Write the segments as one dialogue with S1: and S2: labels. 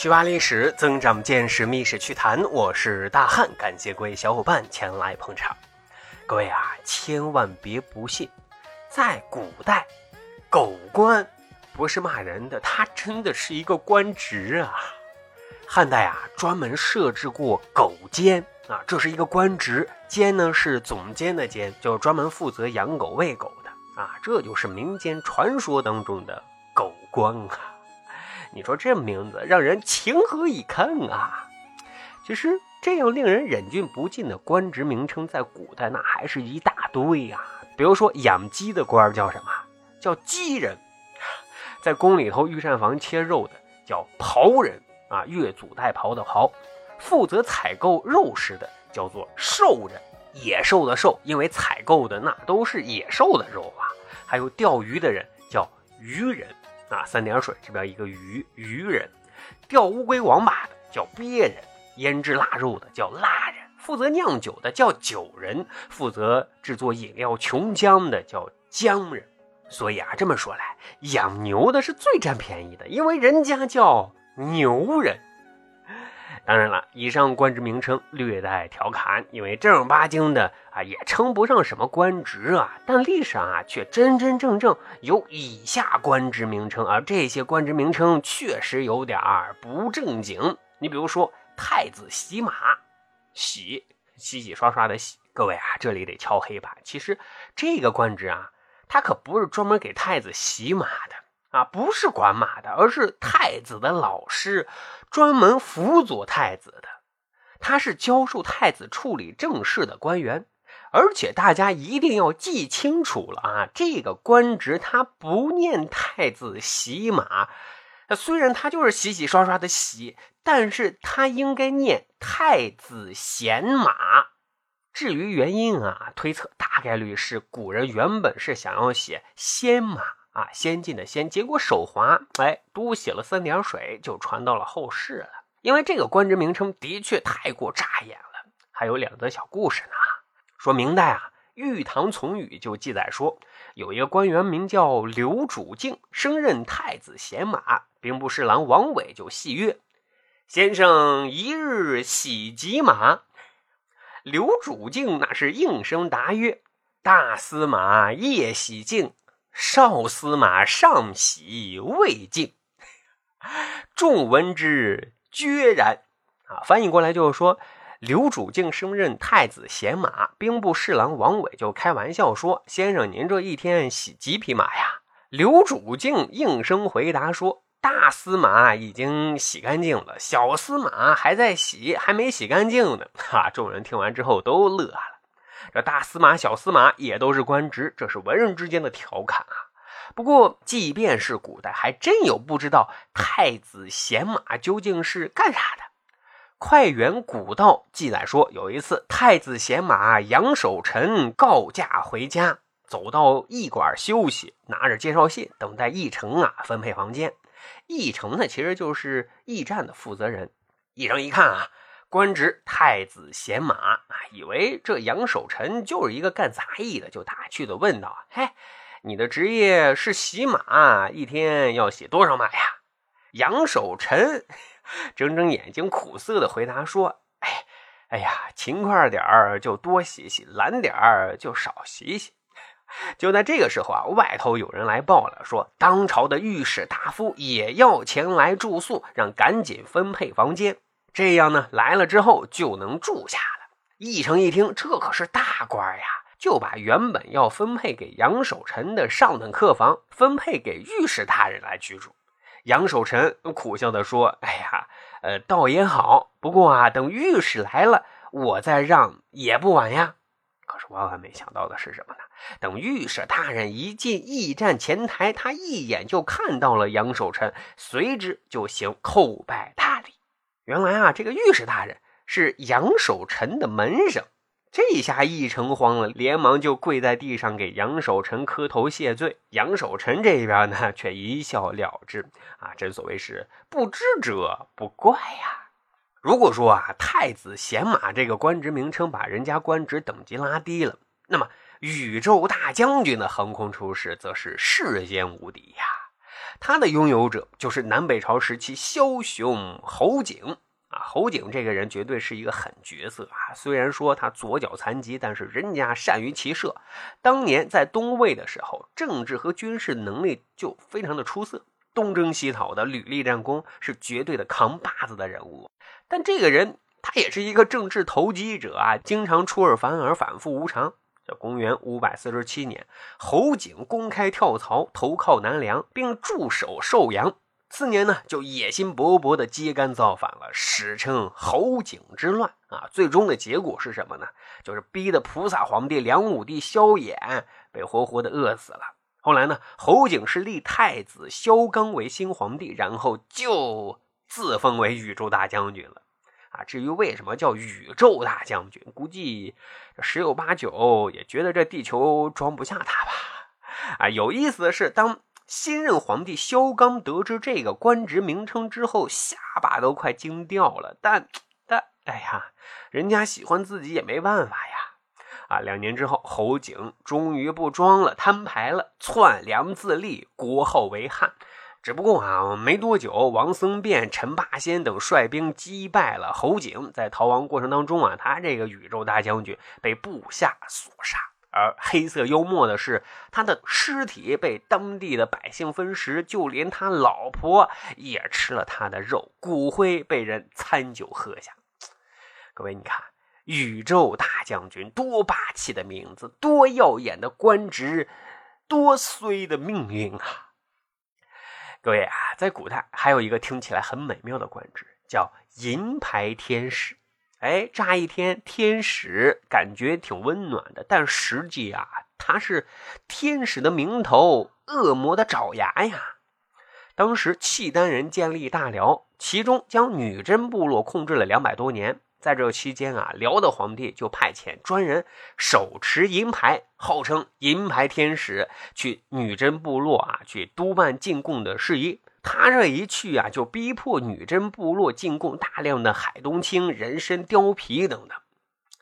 S1: 去挖历史，增长见识，密室趣谈。我是大汉，感谢各位小伙伴前来捧场。各位啊，千万别不信，在古代，狗官不是骂人的，他真的是一个官职啊。汉代啊，专门设置过狗监啊，这是一个官职，监呢是总监的监，就专门负责养狗喂狗的啊，这就是民间传说当中的狗官啊。你说这名字让人情何以堪啊！其实这样令人忍俊不禁的官职名称，在古代那还是一大堆呀。比如说养鸡的官叫什么？叫鸡人。在宫里头御膳房切肉的叫庖人啊，越俎代庖的庖。负责采购肉食的叫做兽人，野兽的兽，因为采购的那都是野兽的肉啊。还有钓鱼的人叫鱼人。啊，三点水这边一个鱼鱼人，钓乌龟王八的叫鳖人，腌制腊肉的叫腊人，负责酿酒的叫酒人，负责制作饮料琼浆的叫浆人。所以啊，这么说来，养牛的是最占便宜的，因为人家叫牛人。当然了，以上官职名称略带调侃，因为正儿八经的啊也称不上什么官职啊，但历史上啊却真真正正有以下官职名称，而这些官职名称确实有点儿不正经。你比如说太子洗马，洗洗洗刷刷的洗，各位啊，这里得敲黑板。其实这个官职啊，他可不是专门给太子洗马的。啊，不是管马的，而是太子的老师，专门辅佐太子的。他是教授太子处理政事的官员，而且大家一定要记清楚了啊，这个官职他不念太子洗马，虽然他就是洗洗刷刷的洗，但是他应该念太子贤马。至于原因啊，推测大概率是古人原本是想要写先马。啊，先进的先，结果手滑，哎，多写了三点水，就传到了后世了。因为这个官职名称的确太过扎眼了。还有两则小故事呢，说明代啊，《玉堂从语》就记载说，有一个官员名叫刘主敬，升任太子贤马，兵部侍郎王伟就戏曰：“先生一日喜几马？”刘主敬那是应声答曰：“大司马夜洗净。”少司马尚喜未尽，众闻之决然。啊，翻译过来就是说，刘主敬升任太子贤马，兵部侍郎王伟就开玩笑说：“先生，您这一天洗几匹马呀？”刘主敬应声回答说：“大司马已经洗干净了，小司马还在洗，还没洗干净呢。”哈，众人听完之后都乐了。这大司马、小司马也都是官职，这是文人之间的调侃啊。不过，即便是古代，还真有不知道太子贤马究竟是干啥的。《快元古道》记载说，有一次太子贤马杨守臣告假回家，走到驿馆休息，拿着介绍信等待驿丞啊分配房间。驿丞呢，其实就是驿站的负责人。驿丞一看啊。官职太子贤马啊，以为这杨守臣就是一个干杂役的，就打趣的问道：“嘿，你的职业是洗马，一天要洗多少马呀？”杨守臣 睁睁眼睛，苦涩的回答说：“哎，哎呀，勤快点儿就多洗洗，懒点儿就少洗洗。”就在这个时候啊，外头有人来报了，说当朝的御史大夫也要前来住宿，让赶紧分配房间。这样呢，来了之后就能住下了。义成一听，这可是大官呀，就把原本要分配给杨守臣的上等客房分配给御史大人来居住。杨守臣苦笑地说：“哎呀，呃，倒也好，不过啊，等御史来了，我再让也不晚呀。”可是万万没想到的是什么呢？等御史大人一进驿站前台，他一眼就看到了杨守臣，随之就行叩拜大礼。原来啊，这个御史大人是杨守臣的门生，这下一城慌了，连忙就跪在地上给杨守臣磕头谢罪。杨守臣这边呢，却一笑了之。啊，正所谓是不知者不怪呀。如果说啊，太子贤马这个官职名称把人家官职等级拉低了，那么宇宙大将军的横空出世则是世间无敌呀。他的拥有者就是南北朝时期枭雄侯景。啊，侯景这个人绝对是一个狠角色啊！虽然说他左脚残疾，但是人家善于骑射。当年在东魏的时候，政治和军事能力就非常的出色，东征西讨的屡立战功，是绝对的扛把子的人物。但这个人他也是一个政治投机者啊，经常出尔反尔，反复无常。公元五百四十七年，侯景公开跳槽，投靠南梁，并驻守寿阳。次年呢，就野心勃勃的揭竿造反了，史称侯景之乱啊。最终的结果是什么呢？就是逼得菩萨皇帝梁武帝萧衍被活活的饿死了。后来呢，侯景是立太子萧纲为新皇帝，然后就自封为宇宙大将军了啊。至于为什么叫宇宙大将军，估计十有八九也觉得这地球装不下他吧。啊，有意思的是，当。新任皇帝萧纲得知这个官职名称之后，下巴都快惊掉了。但，但，哎呀，人家喜欢自己也没办法呀。啊，两年之后，侯景终于不装了，摊牌了，篡梁自立，国号为汉。只不过啊，没多久，王僧辩、陈霸先等率兵击败了侯景，在逃亡过程当中啊，他这个宇宙大将军被部下所杀。而黑色幽默的是，他的尸体被当地的百姓分食，就连他老婆也吃了他的肉，骨灰被人餐酒喝下。各位，你看，宇宙大将军多霸气的名字，多耀眼的官职，多衰的命运啊！各位啊，在古代还有一个听起来很美妙的官职，叫银牌天使。哎，乍一听天使感觉挺温暖的，但实际啊，他是天使的名头，恶魔的爪牙呀。当时契丹人建立大辽，其中将女真部落控制了两百多年。在这期间啊，辽的皇帝就派遣专人手持银牌，号称银牌天使，去女真部落啊，去督办进贡的事宜。他这一去啊，就逼迫女真部落进贡大量的海东青、人参、貂皮等等，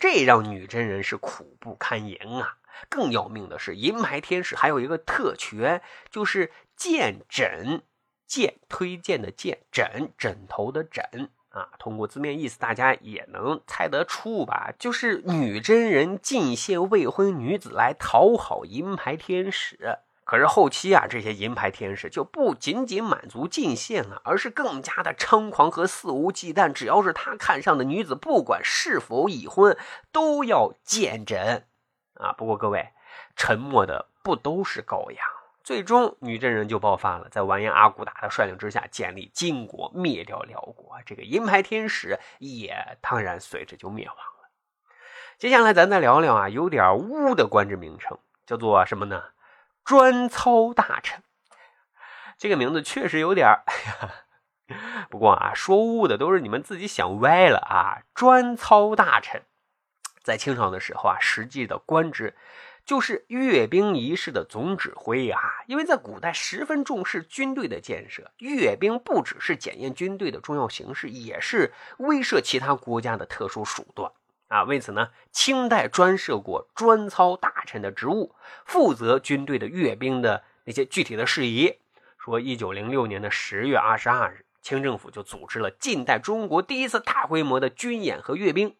S1: 这让女真人是苦不堪言啊。更要命的是，银牌天使还有一个特权，就是荐枕，荐推荐的荐，枕枕头的枕啊。通过字面意思，大家也能猜得出吧？就是女真人进献未婚女子来讨好银牌天使。可是后期啊，这些银牌天使就不仅仅满足进献了，而是更加的猖狂和肆无忌惮。只要是他看上的女子，不管是否已婚，都要见诊啊。不过各位，沉默的不都是羔羊？最终女真人就爆发了，在完颜阿骨打的率领之下，建立金国，灭掉辽国。这个银牌天使也当然随之就灭亡了。接下来咱再聊聊啊，有点污的官职名称，叫做什么呢？专操大臣，这个名字确实有点哎呀，不过啊，说污的都是你们自己想歪了啊。专操大臣，在清朝的时候啊，实际的官职就是阅兵仪式的总指挥啊。因为在古代十分重视军队的建设，阅兵不只是检验军队的重要形式，也是威慑其他国家的特殊手段。啊，为此呢，清代专设过专操大臣的职务，负责军队的阅兵的那些具体的事宜。说，一九零六年的十月二十二日，清政府就组织了近代中国第一次大规模的军演和阅兵。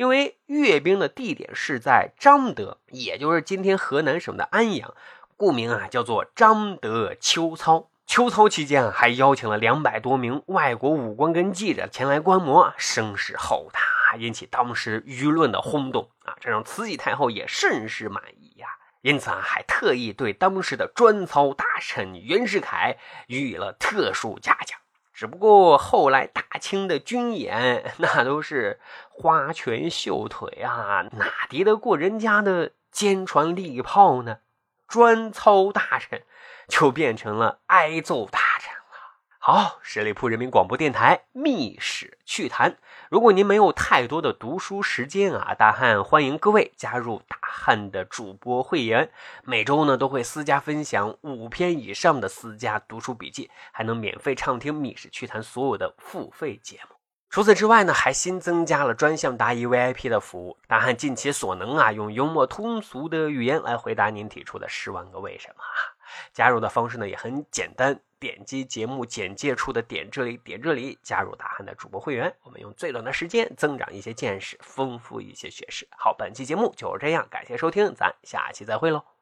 S1: 因为阅兵的地点是在彰德，也就是今天河南省的安阳，故名啊叫做彰德秋操。秋操期间啊，还邀请了两百多名外国武官跟记者前来观摩，声势浩大。引起当时舆论的轰动啊，这让慈禧太后也甚是满意呀。因此啊，还特意对当时的专操大臣袁世凯予以了特殊嘉奖。只不过后来大清的军演 那都是花拳绣腿啊，哪敌得过人家的坚船利炮呢？专操大臣就变成了挨揍大。好，十里铺人民广播电台《密史趣谈》。如果您没有太多的读书时间啊，大汉欢迎各位加入大汉的主播会员，每周呢都会私家分享五篇以上的私家读书笔记，还能免费畅听《密史趣谈》所有的付费节目。除此之外呢，还新增加了专项答疑 VIP 的服务。大汉尽其所能啊，用幽默通俗的语言来回答您提出的十万个为什么。加入的方式呢也很简单，点击节目简介处的点这里点这里，加入大汉的主播会员。我们用最短的时间增长一些见识，丰富一些学识。好，本期节目就是这样，感谢收听，咱下期再会喽。